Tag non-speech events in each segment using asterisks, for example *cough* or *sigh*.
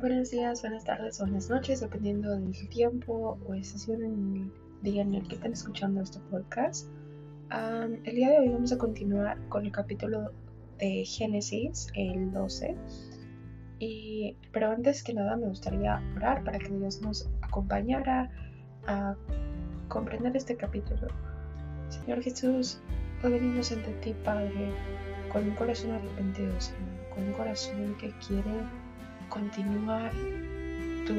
Buenos días, buenas tardes buenas noches, dependiendo del tiempo o estación en el día en el que están escuchando este podcast. el día de hoy vamos a continuar con el capítulo de Génesis, el 12. Y, pero antes que nada me gustaría orar para que Dios nos acompañara a comprender este capítulo. Señor Jesús, hoy venimos ante ti, Padre, con un corazón arrepentido, Señor, con un corazón que quiere continuar tu,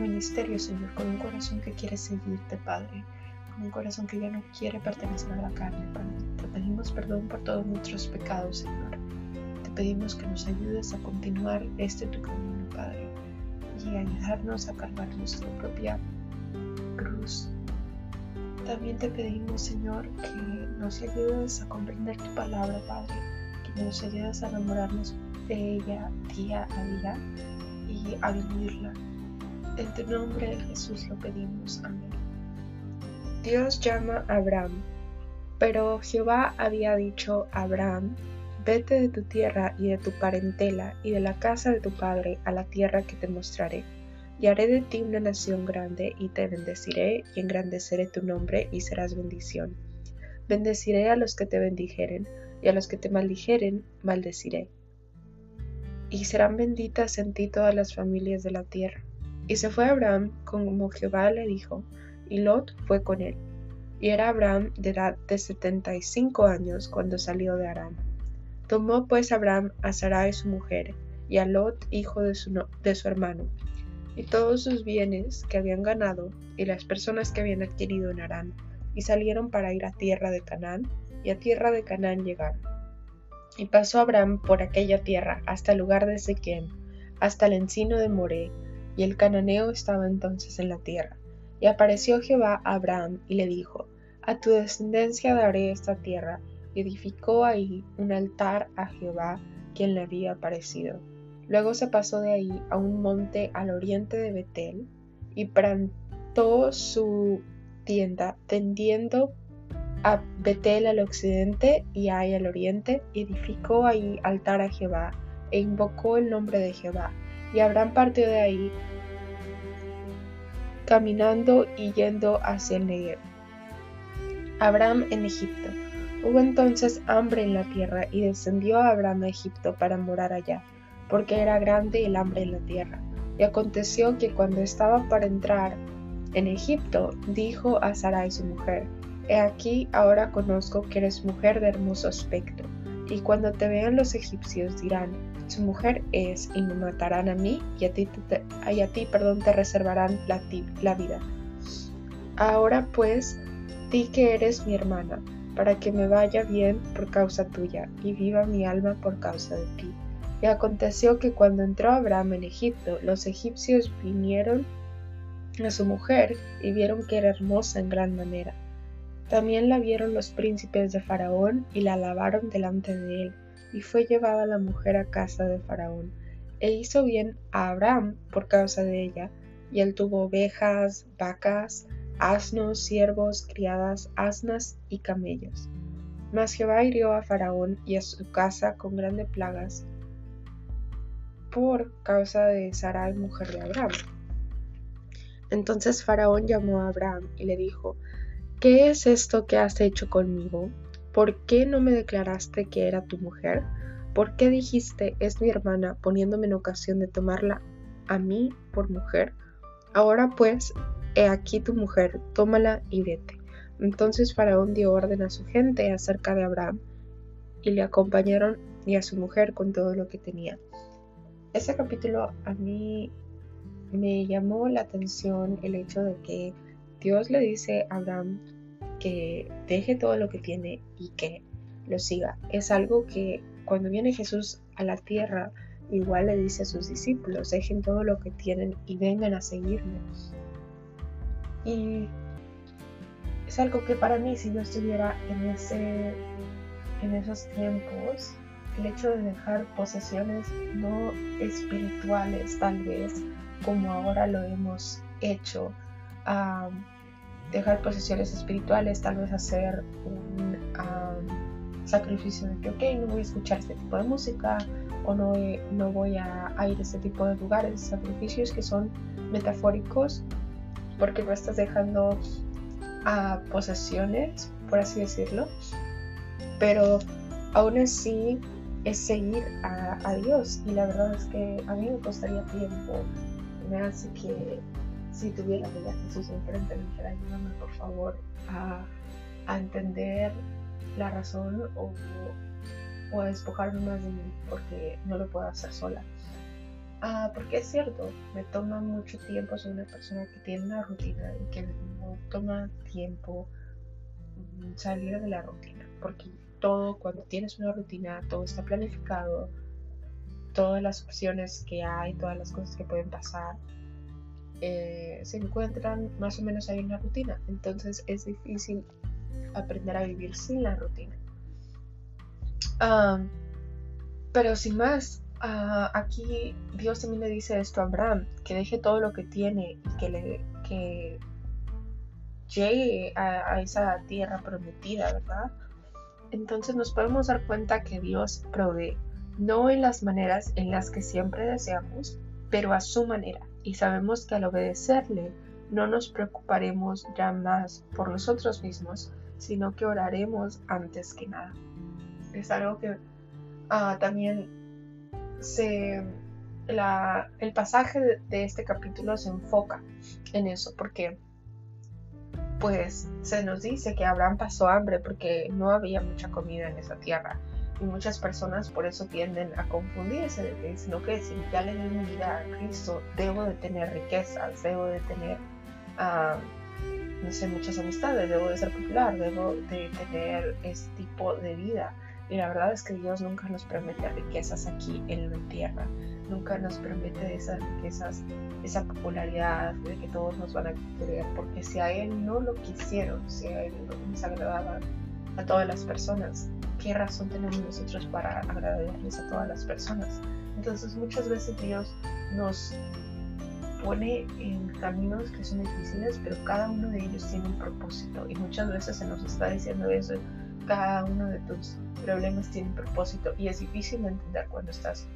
ministerio, Señor, con un corazón que quiere seguirte, Padre, con un corazón que ya no quiere pertenecer a la carne, Padre. Te pedimos perdón por todos nuestros pecados, Señor. Te pedimos que nos ayudes a continuar este tu camino, Padre, y ayudarnos a cargar nuestra propia cruz. También te pedimos, Señor, que nos ayudes a comprender tu palabra, Padre, que nos ayudes a enamorarnos de ella día a día y a vivirla. En tu nombre, Jesús, lo pedimos. Amén. Dios llama a Abraham, pero Jehová había dicho a Abraham, vete de tu tierra y de tu parentela y de la casa de tu padre a la tierra que te mostraré. Y haré de ti una nación grande y te bendeciré y engrandeceré tu nombre y serás bendición. Bendeciré a los que te bendijeren y a los que te maldijeren maldeciré y serán benditas en ti todas las familias de la tierra. Y se fue Abraham como Jehová le dijo, y Lot fue con él. Y era Abraham de edad de setenta y cinco años cuando salió de Arán. Tomó pues Abraham a Sarai su mujer, y a Lot hijo de su, de su hermano, y todos sus bienes que habían ganado, y las personas que habían adquirido en Arán, y salieron para ir a tierra de Canaán, y a tierra de Canaán llegaron. Y pasó Abraham por aquella tierra hasta el lugar de Sequem, hasta el encino de Moré, y el cananeo estaba entonces en la tierra. Y apareció Jehová a Abraham y le dijo, A tu descendencia daré esta tierra. Y edificó ahí un altar a Jehová, quien le había aparecido. Luego se pasó de ahí a un monte al oriente de Betel, y plantó su tienda, tendiendo a Betel al occidente y Ai al oriente, edificó ahí altar a Jehová e invocó el nombre de Jehová. Y Abraham partió de ahí caminando y yendo hacia el Negev. Abraham en Egipto. Hubo entonces hambre en la tierra y descendió Abraham a Egipto para morar allá, porque era grande el hambre en la tierra. Y aconteció que cuando estaba para entrar en Egipto, dijo a Sarai su mujer, He aquí ahora conozco que eres mujer de hermoso aspecto, y cuando te vean los egipcios dirán, su mujer es, y me matarán a mí, y a ti, te, perdón, te reservarán la, la vida. Ahora pues, di que eres mi hermana, para que me vaya bien por causa tuya, y viva mi alma por causa de ti. Y aconteció que cuando entró Abraham en Egipto, los egipcios vinieron a su mujer y vieron que era hermosa en gran manera también la vieron los príncipes de Faraón y la alabaron delante de él, y fue llevada la mujer a casa de Faraón. E hizo bien a Abraham por causa de ella, y él tuvo ovejas, vacas, asnos, siervos, criadas, asnas y camellos. Mas Jehová hirió a Faraón y a su casa con grandes plagas por causa de Sarai, mujer de Abraham. Entonces Faraón llamó a Abraham y le dijo, ¿Qué es esto que has hecho conmigo? ¿Por qué no me declaraste que era tu mujer? ¿Por qué dijiste es mi hermana poniéndome en ocasión de tomarla a mí por mujer? Ahora pues, he aquí tu mujer, tómala y vete. Entonces Faraón dio orden a su gente acerca de Abraham y le acompañaron y a su mujer con todo lo que tenía. Ese capítulo a mí me llamó la atención el hecho de que Dios le dice a Abraham que deje todo lo que tiene y que lo siga. Es algo que cuando viene Jesús a la tierra, igual le dice a sus discípulos, dejen todo lo que tienen y vengan a seguirme. Y es algo que para mí, si yo estuviera en, ese, en esos tiempos, el hecho de dejar posesiones no espirituales tal vez como ahora lo hemos hecho, dejar posesiones espirituales, tal vez hacer un sacrificio de que, ok, no voy a escuchar este tipo de música o no, no voy a, ir a este tipo de lugares, sacrificios que son metafóricos porque no estás dejando a posesiones, por así decirlo, pero aún así es seguir a, Dios y la verdad es que a mí me costaría tiempo, me hace que si tuviera a Jesús enfrente me dijera ayúdame por favor a, a entender la razón o, o, a despojarme más de mí porque no lo puedo hacer sola. Ah, porque es cierto, me toma mucho tiempo, soy una persona que tiene una rutina y que no toma tiempo mm, salir de la rutina, porque todo, cuando tienes una rutina, todo está planificado, todas las opciones que hay, todas las cosas que pueden pasar, eh, se encuentran más o menos ahí en la rutina. Entonces es difícil aprender a vivir sin la rutina. Pero sin más, Ah, aquí Dios también le dice esto a Abraham, que deje todo lo que tiene y que, le, que llegue a, a esa tierra prometida, ¿verdad? Entonces nos podemos dar cuenta que Dios provee, no en las maneras en las que siempre deseamos, pero a su manera. Y sabemos que al obedecerle no nos preocuparemos ya más por nosotros mismos, sino que oraremos antes que nada. Es algo que ah, también el pasaje de, este capítulo se enfoca en eso, porque pues se nos dice que Abraham pasó hambre porque no había mucha comida en esa tierra. Y muchas personas por eso tienden a confundirse, de que dicen, ok, si ya le di mi vida a Cristo, debo de tener riquezas, debo de tener, ah, no sé, muchas amistades, debo de ser popular, debo de tener este tipo de vida. Y la verdad es que Dios nunca nos promete riquezas aquí en la tierra. Nunca nos promete esas riquezas, esa popularidad de que todos nos van a querer. Porque si a Él no lo quisieron, si a Él no nos agradaba a todas las personas, ¿qué razón tenemos nosotros para agradecerles a todas las personas? Entonces muchas veces Dios nos pone en caminos que son difíciles, pero cada uno de ellos tiene un propósito. Y muchas veces se nos está diciendo eso cada uno de tus problemas tiene un propósito y es difícil de entender cuando estás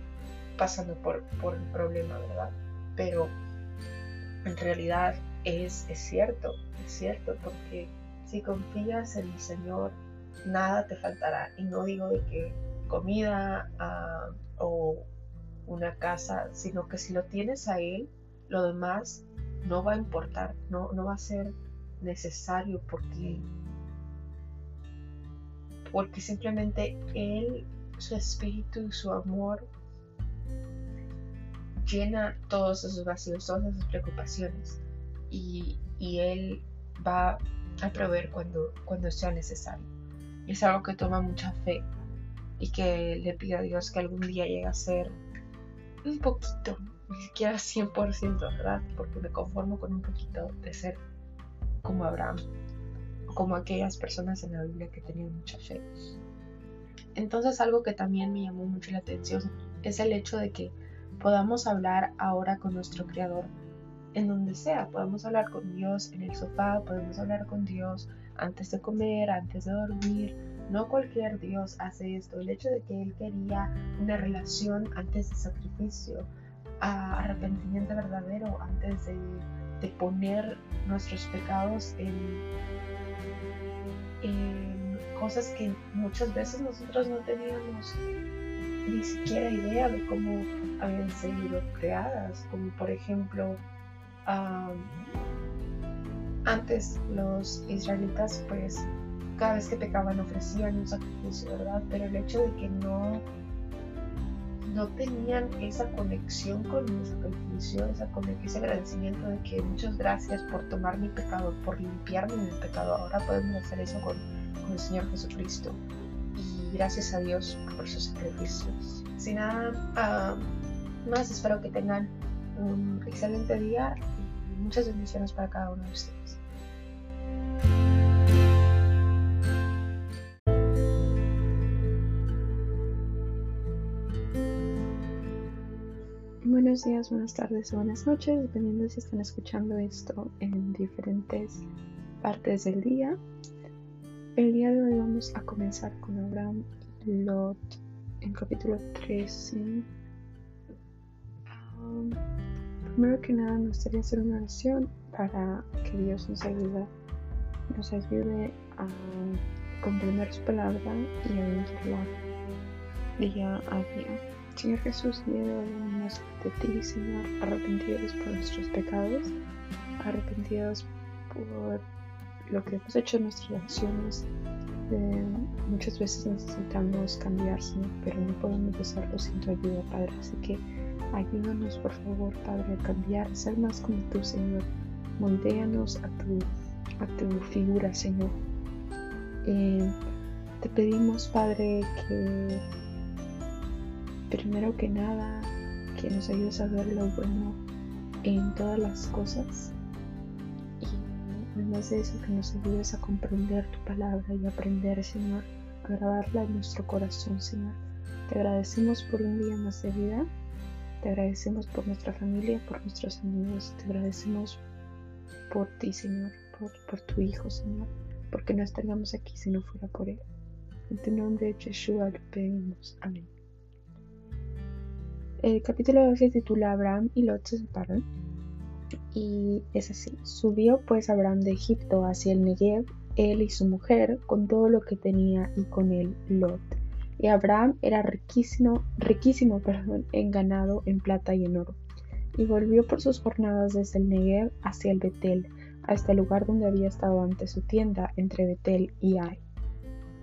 pasando por, por un problema, ¿verdad? Pero en realidad es, es cierto, es cierto, porque si confías en el Señor, nada te faltará. Y no digo de que comida ah, o una casa, sino que si lo tienes a Él, lo demás no va a importar, no, no va a ser necesario porque porque simplemente Él, su espíritu y su amor llena todos esos vacíos, todas esas preocupaciones y, Él va a proveer cuando, cuando sea necesario. Es algo que toma mucha fe y que le pido a Dios que algún día llegue a ser un poquito, ni siquiera 100%, ¿verdad? Porque me conformo con un poquito de ser como Abraham como aquellas personas en la Biblia que tenían mucha fe. Entonces algo que también me llamó mucho la atención es el hecho de que podamos hablar ahora con nuestro Creador en donde sea. Podemos hablar con Dios en el sofá, podemos hablar con Dios antes de comer, antes de dormir. No cualquier Dios hace esto. El hecho de que Él quería una relación antes de sacrificio, arrepentimiento verdadero, antes de, poner nuestros pecados en, cosas que muchas veces nosotros no teníamos ni siquiera idea de cómo habían sido creadas, como por ejemplo antes los israelitas pues cada vez que pecaban ofrecían un sacrificio, ¿verdad? Pero el hecho de que no no tenían esa conexión con mi sacrificio, esa, ese agradecimiento de que muchas gracias por tomar mi pecado, por limpiarme de mi pecado. Ahora podemos hacer eso con, el Señor Jesucristo. Y gracias a Dios por sus sacrificios. Sin nada ah, más, espero que tengan un excelente día y muchas bendiciones para cada uno de ustedes. Buenos días, buenas tardes o buenas noches, dependiendo si están escuchando esto en diferentes partes del día. El día de hoy vamos a comenzar con Abraham Lot en capítulo 13. Um, primero que nada me gustaría hacer una oración para que Dios nos ayude, nos ayude a comprender su palabra y a vivirla día a día. Señor Jesús, venimos de ti, Señor, arrepentidos por nuestros pecados, arrepentidos por lo que hemos hecho en nuestras acciones. Eh, muchas veces necesitamos cambiar, Señor, pero no podemos hacerlo sin tu ayuda, Padre. Así que ayúdanos, por favor, Padre, a cambiar, a ser más como tú, Señor. Moldéanos a tu, a tu figura, Señor. Eh, te pedimos, Padre, que primero que nada, que nos ayudes a ver lo bueno en todas las cosas y además de eso que nos ayudes a comprender tu palabra y aprender, Señor, a grabarla en nuestro corazón, Señor. Te agradecemos por un día más de vida, te agradecemos por nuestra familia, por nuestros amigos, te agradecemos por ti, Señor, por, por tu Hijo, Señor, porque no estaríamos aquí si no fuera por Él. En tu nombre, Yeshua, lo pedimos. Amén. El capítulo se titula Abraham y Lot se separan. Y es así. Subió pues Abraham de Egipto hacia el Negev, él y su mujer, con todo lo que tenía, y con él Lot. Y Abraham era riquísimo, riquísimo *laughs* perdón, en ganado, en plata y en oro. Y volvió por sus jornadas desde el Negev hacia el Betel, hasta el lugar donde había estado antes su tienda, entre Betel y Ai.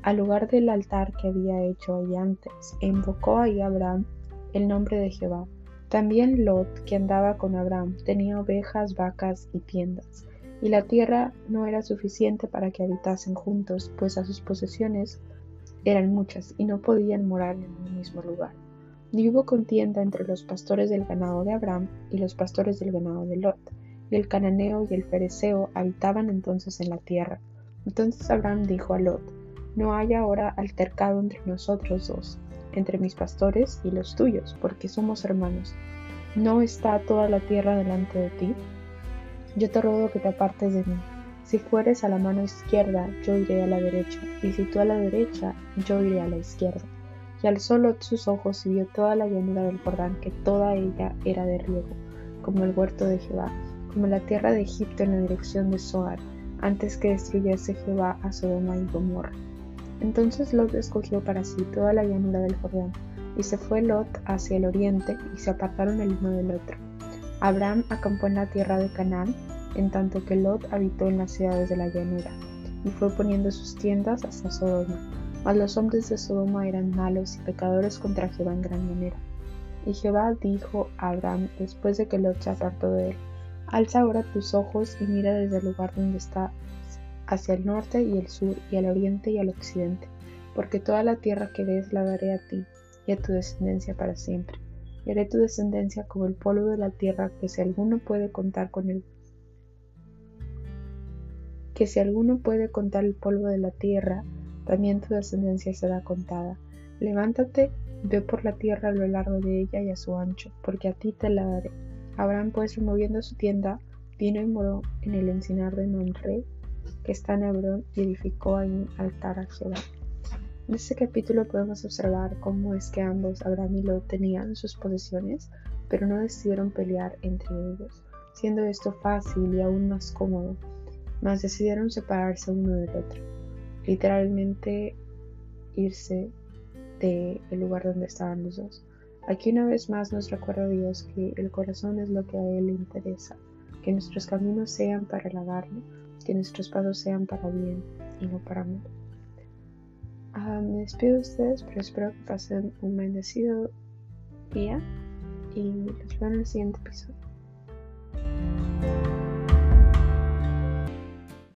Al lugar del altar que había hecho ahí antes, invocó ahí Abraham el nombre de Jehová. También Lot, que andaba con Abraham, tenía ovejas, vacas y tiendas, y la tierra no era suficiente para que habitasen juntos, pues a sus posesiones eran muchas y no podían morar en un mismo lugar. Y hubo contienda entre los pastores del ganado de Abraham y los pastores del ganado de Lot, y el cananeo y el fereceo habitaban entonces en la tierra. Entonces Abraham dijo a Lot, No hay ahora altercado entre nosotros dos, entre mis pastores y los tuyos, porque somos hermanos. ¿No está toda la tierra delante de ti? Yo te ruego que te apartes de mí. Si fueres a la mano izquierda, yo iré a la derecha, y si tú a la derecha, yo iré a la izquierda. Y alzó Lot sus ojos y vio toda la llanura del Jordán, que toda ella era de riego, como el huerto de Jehová, como la tierra de Egipto en la dirección de Zoar, antes que destruyese Jehová a Sodoma y Gomorra. Entonces Lot escogió para sí toda la llanura del Jordán, y se fue Lot hacia el oriente, y se apartaron el uno del otro. Abraham acampó en la tierra de Canaán, en tanto que Lot habitó en las ciudades de la llanura, y fue poniendo sus tiendas hasta Sodoma. Mas los hombres de Sodoma eran malos y pecadores contra Jehová en gran manera. Y Jehová dijo a Abraham, después de que Lot se apartó de él, Alza ahora tus ojos y mira desde el lugar donde está hacia el norte y el sur, y al oriente y al occidente, porque toda la tierra que ves la daré a ti y a tu descendencia para siempre. Y haré tu descendencia como el polvo de la tierra, que si alguno puede contar con él, que si alguno puede contar el polvo de la tierra, también tu descendencia será contada. Levántate, ve por la tierra a lo largo de ella y a su ancho, porque a ti te la daré. Abraham pues removiendo su tienda, vino y moró en el encinar de Manre, que está en Hebrón y edificó ahí un altar a Jehová. En este capítulo podemos observar cómo es que ambos, Abraham y Lot, tenían sus posesiones, pero no decidieron pelear entre ellos, siendo esto fácil y aún más cómodo, mas decidieron separarse uno del otro, literalmente irse del lugar donde estaban los dos. Aquí una vez más nos recuerda Dios que el corazón es lo que a Él le interesa, que nuestros caminos sean para alabarlo que nuestros pasos sean para bien y no para mal. Ah, me despido de ustedes, pero espero que pasen un bendecido día y los veo en el siguiente episodio.